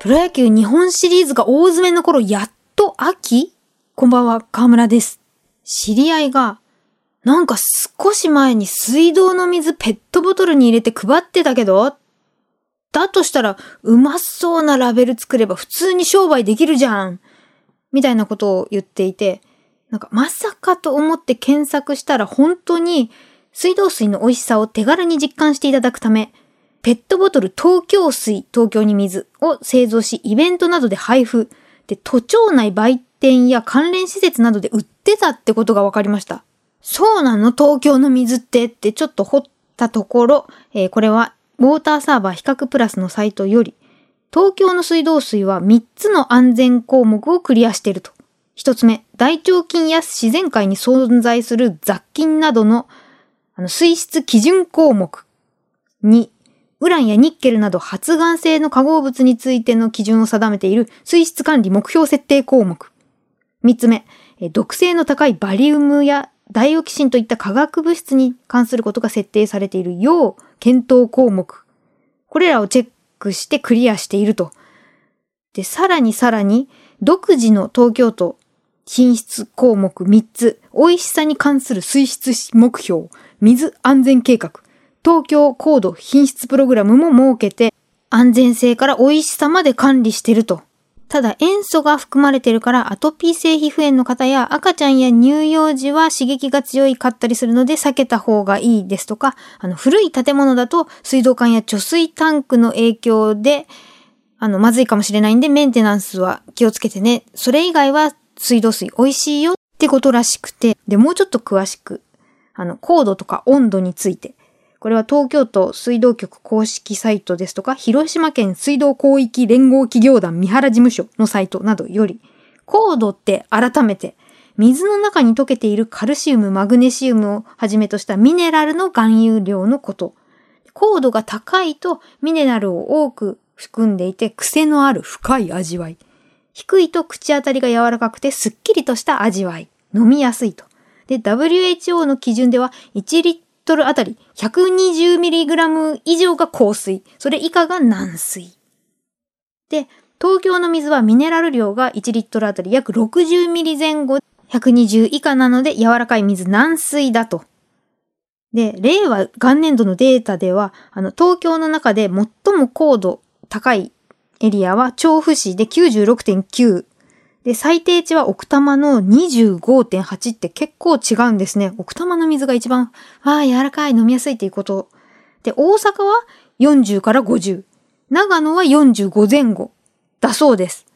プロ野球日本シリーズが大詰めの頃、やっと秋？こんばんは、河村です。知り合いが、なんか少し前に水道の水ペットボトルに入れて配ってたけどだとしたら、うまそうなラベル作れば普通に商売できるじゃんみたいなことを言っていて、なんかまさかと思って検索したら本当に水道水の美味しさを手軽に実感していただくため、ペットボトル東京水、東京に水を製造し、イベントなどで配布。で、都庁内売店や関連施設などで売ってたってことが分かりました。そうなの東京の水ってってちょっと掘ったところ、えーこれはウォーターサーバー比較プラスのサイトより、東京の水道水は3つの安全項目をクリアしていると。1つ目、大腸菌や自然界に存在する雑菌などのあの水質基準項目。2、ウランやニッケルなど発がん性の化合物についての基準を定めている水質管理目標設定項目。3つ目、毒性の高いバリウムやダイオキシンといった化学物質に関することが設定されている要検討項目。これらをチェックしてクリアしていると。で、さらにさらに、独自の東京都品質項目3つ、美味しさに関する水質目標、水安全計画、東京高度品質プログラムも設けて、安全性から美味しさまで管理してると。ただ塩素が含まれてるからアトピー性皮膚炎の方や赤ちゃんや乳幼児は刺激が強いかったりするので避けた方がいいですとか、あの古い建物だと水道管や貯水タンクの影響であの、まずいかもしれないんで、メンテナンスは気をつけてね。それ以外は水道水美味しいよってことらしくて、で、もうちょっと詳しく、あの、高度とか温度について。これは東京都水道局公式サイトですとか、広島県水道広域連合企業団三原事務所のサイトなどより、高度って改めて、水の中に溶けているカルシウム、マグネシウムをはじめとしたミネラルの含有量のこと。高度が高いとミネラルを多く含んでいて癖のある深い味わい。低いと口当たりが柔らかくてすっきりとした味わい。飲みやすいと。で、WHO の基準では1リットルあたり 120mg 以上が硬水。それ以下が軟水。で、東京の水はミネラル量が1リットルあたり約 60ml 前後、120以下なので柔らかい水軟水だと。で、令和元年度のデータでは、あの、東京の中で最も高度高いエリアは調布市で96.9。で、最低値は奥多摩の25.8って結構違うんですね。奥多摩の水が一番、ああ、柔らかい、飲みやすいっていうこと。で、大阪は40から50。長野は45前後。だそうです。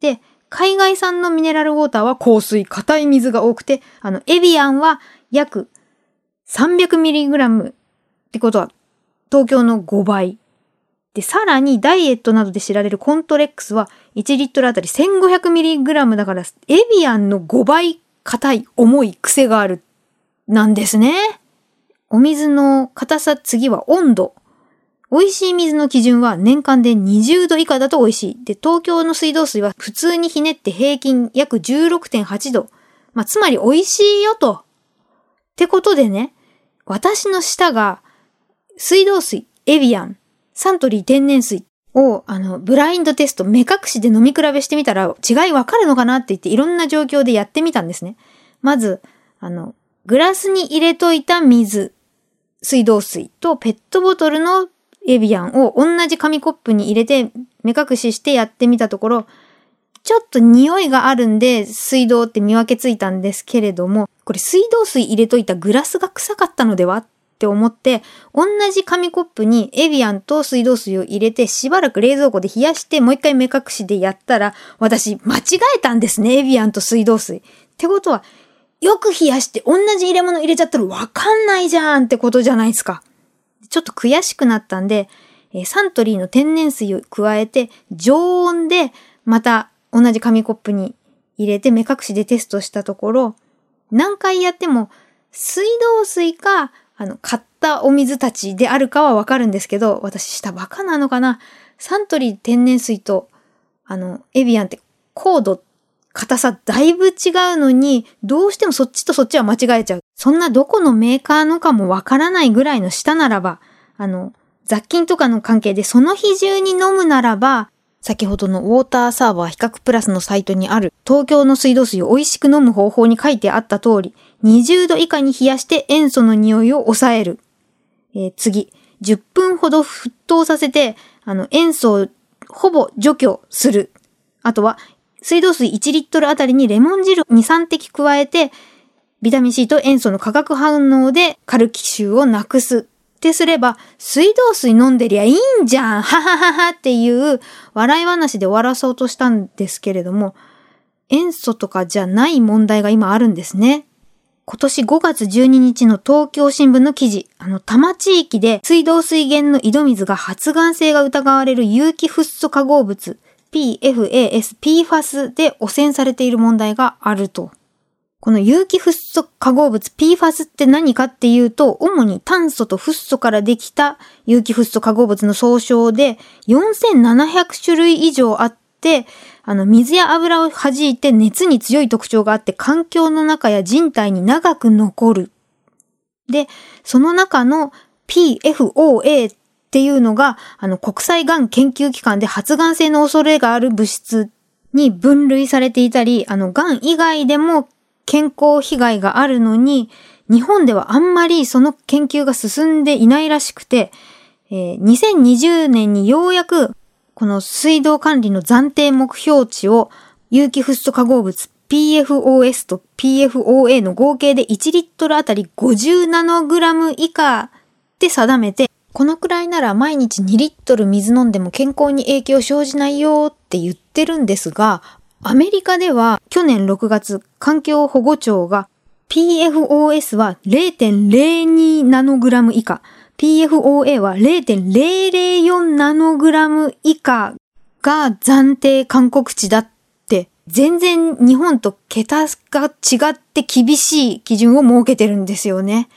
で、海外産のミネラルウォーターは香水、硬い水が多くて、あの、エビアンは約 300mg ってことは、東京の5倍。で、さらにダイエットなどで知られるコントレックスは1リットルあたり 1500mg だから、エビアンの5倍硬い、重い癖がある、なんですね。お水の硬さ、次は温度。美味しい水の基準は年間で20度以下だと美味しい。で、東京の水道水は普通にひねって平均約16.8度。まあ、つまり美味しいよと。ってことでね、私の舌が水道水、エビアン、サントリー天然水を、あの、ブラインドテスト、目隠しで飲み比べしてみたら違いわかるのかなって言っていろんな状況でやってみたんですね。まず、あの、グラスに入れといた水、水道水とペットボトルのエビアンを同じ紙コップに入れて目隠ししてやってみたところ、ちょっと匂いがあるんで水道って見分けついたんですけれども、これ水道水入れといたグラスが臭かったのではっって思って、同じ紙コップにエビアンと水道水を入れてしばらく冷蔵庫で冷やしてもう一回目隠しでやったら、私間違えたんですね、エビアンと水道水。ってことは、よく冷やして同じ入れ物入れちゃったらわかんないじゃんってことじゃないですか。ちょっと悔しくなったんで、サントリーの天然水を加えて、常温でまた同じ紙コップに入れて目隠しでテストしたところ、何回やっても水道水か、あの、買ったお水たちであるかはわかるんですけど、私下バカなのかな？サントリー天然水と、あの、エビアンって高度、硬さだいぶ違うのに、どうしてもそっちとそっちは間違えちゃう。そんなどこのメーカーのかもわからないぐらいの下ならば、あの、雑菌とかの関係でその日中に飲むならば、先ほどのウォーターサーバー比較プラスのサイトにある東京の水道水を美味しく飲む方法に書いてあった通り、20度以下に冷やして塩素の匂いを抑える。えー、次、10分ほど沸騰させて、あの、塩素をほぼ除去する。あとは、水道水1リットルあたりにレモン汁2、3滴加えて、ビタミン C と塩素の化学反応でカルキ臭をなくす。ってすれば、水道水飲んでりゃいいんじゃんははははっていう笑い話で終わらそうとしたんですけれども、塩素とかじゃない問題が今あるんですね。今年5月12日の東京新聞の記事、あの、多摩地域で水道水源の井戸水が発がん性が疑われる有機フッ素化合物 PFAS、PFAS で汚染されている問題があると。この有機フッ素化合物 PFAS って何かっていうと、主に炭素とフッ素からできた有機フッ素化合物の総称で、4700種類以上あって、あの、水や油を弾いて熱に強い特徴があって、環境の中や人体に長く残る。で、その中の PFOA っていうのが、あの、国際がん研究機関で発がん性の恐れがある物質に分類されていたり、あの、がん以外でも健康被害があるのに、日本ではあんまりその研究が進んでいないらしくて、えー、2020年にようやくこの水道管理の暫定目標値を有機フッ素化合物 PFOS と PFOA の合計で1リットルあたり50ナノグラム以下で定めて、このくらいなら毎日2リットル水飲んでも健康に影響生じないよって言ってるんですが、アメリカでは去年6月、環境保護庁が PFOS は0.02ナノグラム以下、PFOA は0.004ナノグラム以下が暫定勧告値だって、全然日本と桁が違って厳しい基準を設けてるんですよね。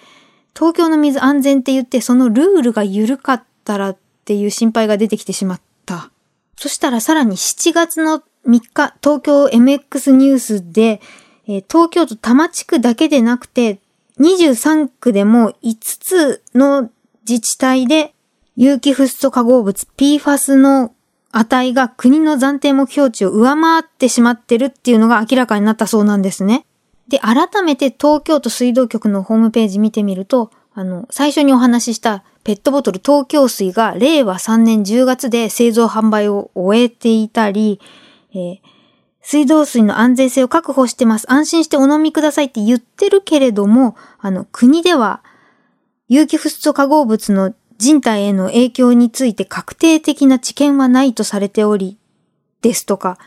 東京の水安全って言ってそのルールが緩かったらっていう心配が出てきてしまった。そしたらさらに7月の3日、東京 MX ニュースで、えー、東京都多摩地区だけでなくて、23区でも5つの自治体で有機フッ素化合物 PFAS の値が国の暫定目標値を上回ってしまってるっていうのが明らかになったそうなんですね。で、改めて東京都水道局のホームページ見てみると、あの、最初にお話ししたペットボトル東京水が令和3年10月で製造販売を終えていたり、えー、水道水の安全性を確保してます。安心してお飲みくださいって言ってるけれども、あの、国では、有機フッ素化合物の人体への影響について確定的な知見はないとされており、ですとか、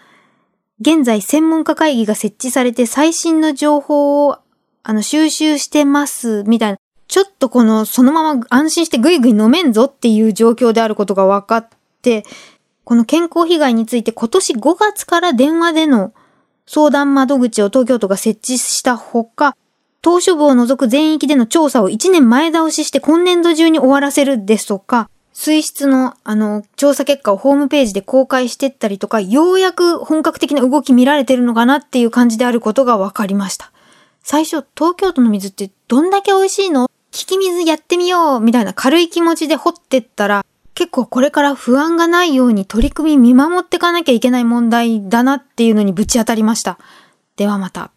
現在専門家会議が設置されて最新の情報をあの収集してますみたいな、ちょっとこのそのまま安心してぐいぐい飲めんぞっていう状況であることが分かって、この健康被害について今年5月から電話での相談窓口を東京都が設置したほか、当初部を除く全域での調査を1年前倒しして今年度中に終わらせるですとか、水質の、あの、調査結果をホームページで公開してったりとか、ようやく本格的な動き見られてるのかなっていう感じであることが分かりました。最初、東京都の水ってどんだけ美味しいの？聞き水やってみようみたいな軽い気持ちで掘ってったら、結構これから不安がないように取り組み見守ってかなきゃいけない問題だなっていうのにぶち当たりました。ではまた。